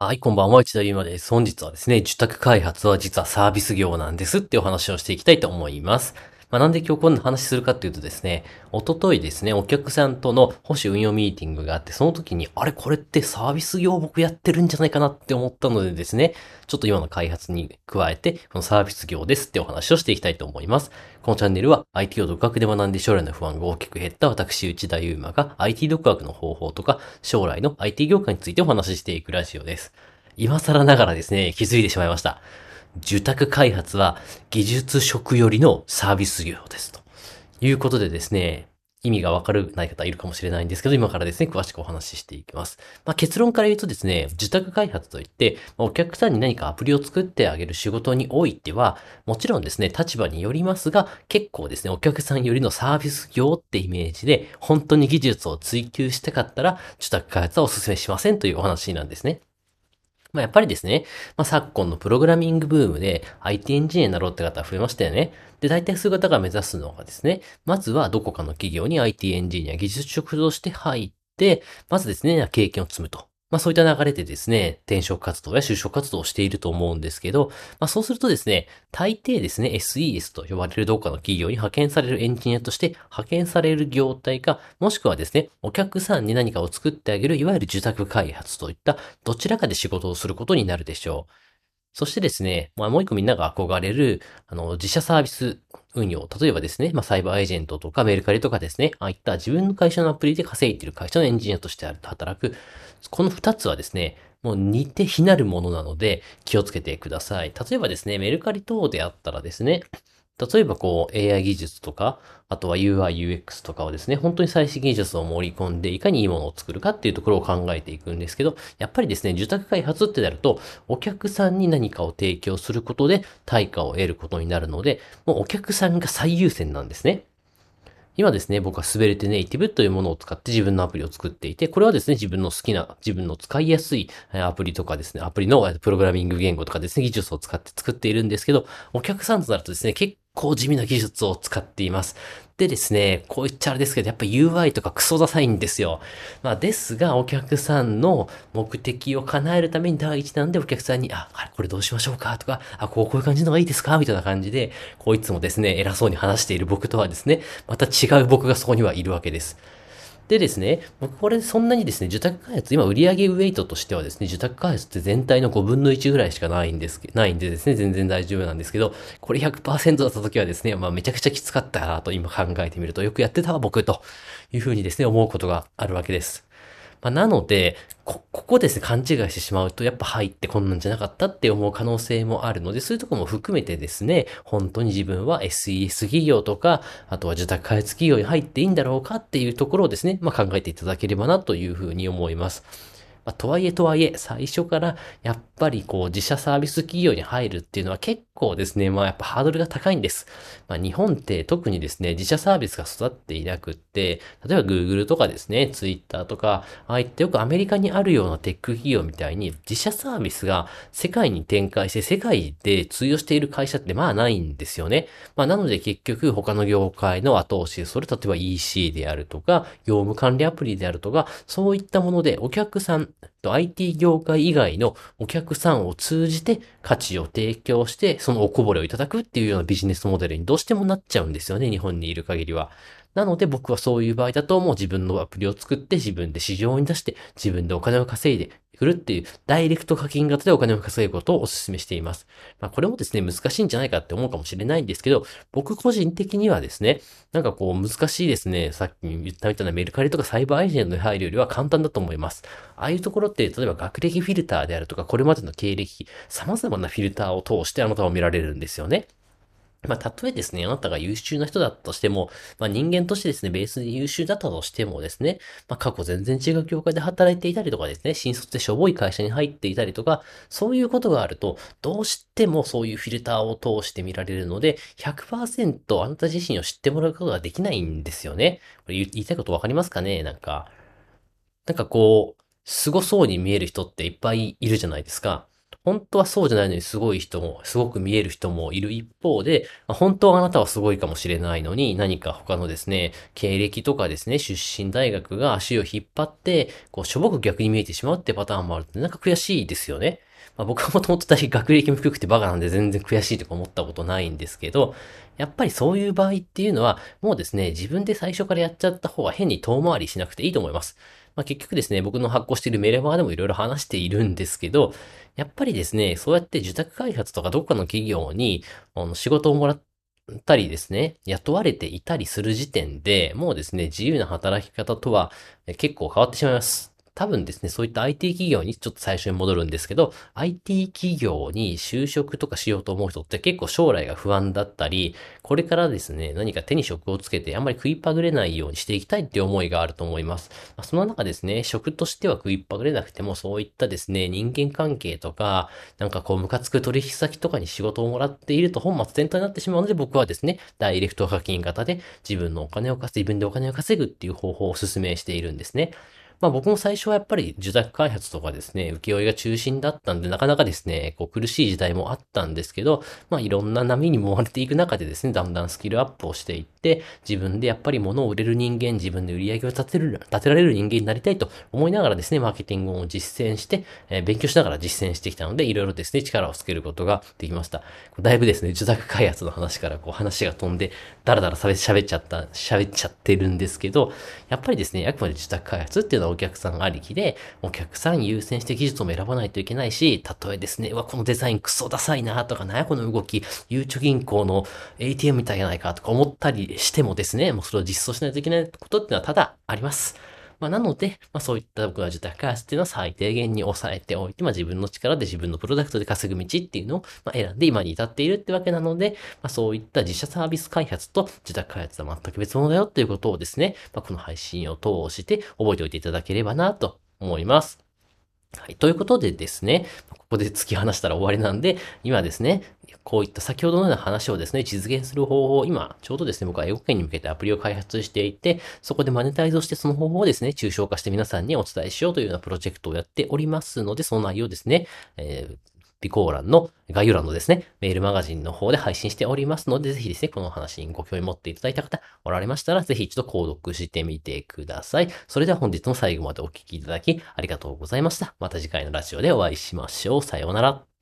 はい、こんばんは、内田ゆまです。本日はですね、受託開発は実はサービス業なんですってお話をしていきたいと思います。まあ、なんで今日こんな話するかっていうとですね、おとといですね、お客さんとの保守運用ミーティングがあって、その時に、あれこれってサービス業僕やってるんじゃないかなって思ったのでですね、ちょっと今の開発に加えて、このサービス業ですってお話をしていきたいと思います。このチャンネルは IT を独学で学んで将来の不安が大きく減った私、内田祐馬が IT 独学の方法とか、将来の IT 業界についてお話ししていくラジオです。今更ながらですね、気づいてしまいました。受託開発は技術職よりのサービス業です。ということでですね、意味がわからない方いるかもしれないんですけど、今からですね、詳しくお話ししていきます。まあ、結論から言うとですね、受託開発といって、お客さんに何かアプリを作ってあげる仕事においては、もちろんですね、立場によりますが、結構ですね、お客さんよりのサービス業ってイメージで、本当に技術を追求したかったら、受託開発はお勧めしませんというお話なんですね。まあ、やっぱりですね、まあ、昨今のプログラミングブームで IT エンジニアになろうって方増えましたよね。で、大体そういう方が目指すのがですね、まずはどこかの企業に IT エンジニア、技術職として入って、まずですね、経験を積むと。まあそういった流れでですね、転職活動や就職活動をしていると思うんですけど、まあそうするとですね、大抵ですね、SES と呼ばれるどっかの企業に派遣されるエンジニアとして派遣される業態か、もしくはですね、お客さんに何かを作ってあげる、いわゆる受託開発といったどちらかで仕事をすることになるでしょう。そしてですね、まあ、もう一個みんなが憧れる、あの、自社サービス運用。例えばですね、まあ、サイバーエージェントとかメルカリとかですね、ああいった自分の会社のアプリで稼いでいる会社のエンジニアとして働く。この二つはですね、もう似て非なるものなので気をつけてください。例えばですね、メルカリ等であったらですね、例えばこう AI 技術とか、あとは UI、UX とかをですね、本当に最新技術を盛り込んでいかにいいものを作るかっていうところを考えていくんですけど、やっぱりですね、受託開発ってなると、お客さんに何かを提供することで対価を得ることになるので、もうお客さんが最優先なんですね。今ですね、僕は滑れてネイティブというものを使って自分のアプリを作っていて、これはですね、自分の好きな、自分の使いやすいアプリとかですね、アプリのプログラミング言語とかですね、技術を使って作っているんですけど、お客さんとなるとですね、結構地味な技術を使っています。でですね、こう言っちゃあれですけど、やっぱ UI とかクソダサいんですよ。まあですが、お客さんの目的を叶えるために第一弾でお客さんに、あ、これどうしましょうか？とか、あ、こう、こういう感じのがいいですか？みたいな感じで、こういつもですね、偉そうに話している僕とはですね、また違う僕がそこにはいるわけです。でですね、僕これそんなにですね、受託開発、今売上ウェイトとしてはですね、受託開発って全体の5分の1ぐらいしかないんです、ないんでですね、全然大丈夫なんですけど、これ100%だった時はですね、まあめちゃくちゃきつかったなと今考えてみると、よくやってたわ僕というふうにですね、思うことがあるわけです。まあ、なので、こ、ここですね、勘違いしてしまうと、やっぱ入ってこんなんじゃなかったって思う可能性もあるので、そういうとこも含めてですね、本当に自分は SES 企業とか、あとは受託開発企業に入っていいんだろうかっていうところをですね、まあ、考えていただければなというふうに思います。まあ、とはいえとはいえ、最初からやっぱりこう自社サービス企業に入るっていうのは結構ですね、まあやっぱハードルが高いんです。まあ日本って特にですね、自社サービスが育っていなくって、例えば Google とかですね、Twitter とか、ああいったよくアメリカにあるようなテック企業みたいに自社サービスが世界に展開して世界で通用している会社ってまあないんですよね。まあなので結局他の業界の後押し、それ例えば EC であるとか、業務管理アプリであるとか、そういったものでお客さん、IT 業界以外のお客さんを通じて価値を提供して、そのおこぼれをいただくっていうようなビジネスモデルにどうしてもなっちゃうんですよね、日本にいる限りは。なので僕はそういう場合だともう自分のアプリを作って自分で市場に出して自分でお金を稼いでくるっていうダイレクト課金型でお金を稼ぐことをお勧めしています。まあこれもですね、難しいんじゃないかって思うかもしれないんですけど、僕個人的にはですね、なんかこう難しいですね、さっき言ったみたいなメルカリとかサイバーエージェントに入るよりは簡単だと思います。ああいうところって、例えば学歴フィルターであるとか、これまでの経歴、様々なフィルターを通してあなたを見られるんですよね。まあ、たとえですね、あなたが優秀な人だったとしても、まあ、人間としてですね、ベースで優秀だったとしてもですね、まあ、過去全然違う業界で働いていたりとかですね、新卒でしょぼい会社に入っていたりとか、そういうことがあると、どうしてもそういうフィルターを通して見られるので、100%あなた自身を知ってもらうことができないんですよね。これ言いたいことわかりますかね？なんか、なんかこう、凄そうに見える人っていっぱいいるじゃないですか。本当はそうじゃないのにすごい人も、すごく見える人もいる一方で、本当はあなたはすごいかもしれないのに、何か他のですね、経歴とかですね、出身大学が足を引っ張って、こう、しょぼく逆に見えてしまうってパターンもあるって、なんか悔しいですよね。まあ、僕はもともと大学歴も低くてバカなんで全然悔しいとか思ったことないんですけど、やっぱりそういう場合っていうのは、もうですね、自分で最初からやっちゃった方が変に遠回りしなくていいと思います。まあ、結局ですね、僕の発行しているメルマガでもいろいろ話しているんですけど、やっぱりですね、そうやって受託開発とかどっかの企業に、あの、仕事をもらったりですね、雇われていたりする時点で、もうですね、自由な働き方とは結構変わってしまいます。多分ですね、そういった IT 企業にちょっと最初に戻るんですけど、IT 企業に就職とかしようと思う人って結構将来が不安だったり、これからですね、何か手に職をつけてあんまり食いっぱぐれないようにしていきたいって思いがあると思います。ま、その中ですね、職としては食いっぱぐれなくても、そういったですね、人間関係とか、なんかこう、ムカつく取引先とかに仕事をもらっていると本末転倒になってしまうので、僕はですね、ダイレクト課金型で自分のお金を稼ぐ、自分でお金を稼ぐっていう方法をお勧めしているんですね。まあ僕も最初はやっぱり受託開発とかですね、請負が中心だったんで、なかなかですね、こう苦しい時代もあったんですけど、まあいろんな波に揉まれていく中でですね、だんだんスキルアップをしていって、自分でやっぱり物を売れる人間、自分で売り上げを立てる、立てられる人間になりたいと思いながらですね、マーケティングを実践して、えー、勉強しながら実践してきたので、いろいろですね、力をつけることができました。だいぶですね、受託開発の話からこう話が飛んで、だらだら喋っちゃった、喋っちゃってるんですけど、やっぱりですね、あくまで受託開発っていうのはお客さんありきで、お客さん優先して技術を選ばないといけないし、たえですね、うわ、このデザインクソダサいなとか、なやこの動き、ゆうちょ銀行の ATM みたいじゃないかとか思ったりしてもですね、もうそれを実装しないといけないことっていうのはただあります。まあ、なので、まあ、そういった僕は受託開発っていうのは最低限に抑えておいて、まあ、自分の力で自分のプロダクトで稼ぐ道っていうのを、ま、選んで今に至っているってわけなので、まあ、そういった自社サービス開発と受託開発は全く別物だよっていうことをですね、まあ、この配信を通して覚えておいていただければなと思います。はい。ということでですね、ここで突き放したら終わりなんで、今ですね、こういった先ほどのような話をですね、実現する方法を今、ちょうどですね、僕は英語圏に向けてアプリを開発していて、そこでマネタイズをしてその方法をですね、抽象化して皆さんにお伝えしようというようなプロジェクトをやっておりますので、その内容ですね、えー備考欄の概要欄のですね、メールマガジンの方で配信しておりますので、ぜひですね、この話にご興味持っていただいた方おられましたら、ぜひ一度購読してみてください。それでは本日も最後までお聴きいただきありがとうございました。また次回のラジオでお会いしましょう。さようなら。